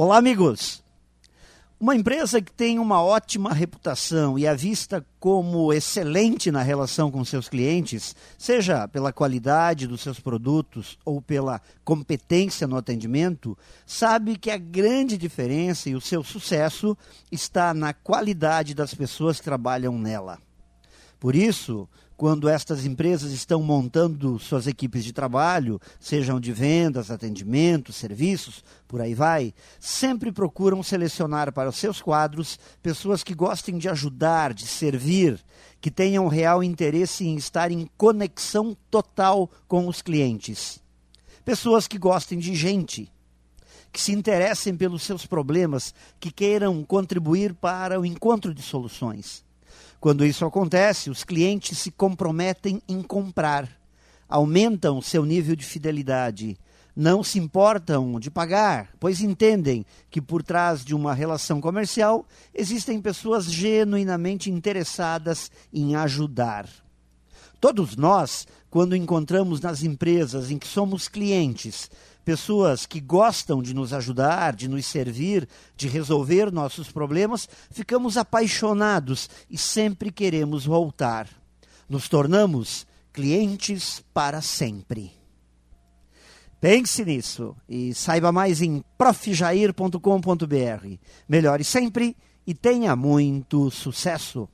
Olá, amigos! Uma empresa que tem uma ótima reputação e é vista como excelente na relação com seus clientes, seja pela qualidade dos seus produtos ou pela competência no atendimento, sabe que a grande diferença e o seu sucesso está na qualidade das pessoas que trabalham nela. Por isso, quando estas empresas estão montando suas equipes de trabalho, sejam de vendas, atendimento, serviços, por aí vai, sempre procuram selecionar para os seus quadros pessoas que gostem de ajudar, de servir, que tenham real interesse em estar em conexão total com os clientes. Pessoas que gostem de gente, que se interessem pelos seus problemas, que queiram contribuir para o encontro de soluções quando isso acontece, os clientes se comprometem em comprar, aumentam seu nível de fidelidade, não se importam de pagar, pois entendem que por trás de uma relação comercial existem pessoas genuinamente interessadas em ajudar. Todos nós, quando encontramos nas empresas em que somos clientes pessoas que gostam de nos ajudar, de nos servir, de resolver nossos problemas, ficamos apaixonados e sempre queremos voltar. Nos tornamos clientes para sempre. Pense nisso e saiba mais em profjair.com.br. Melhore sempre e tenha muito sucesso!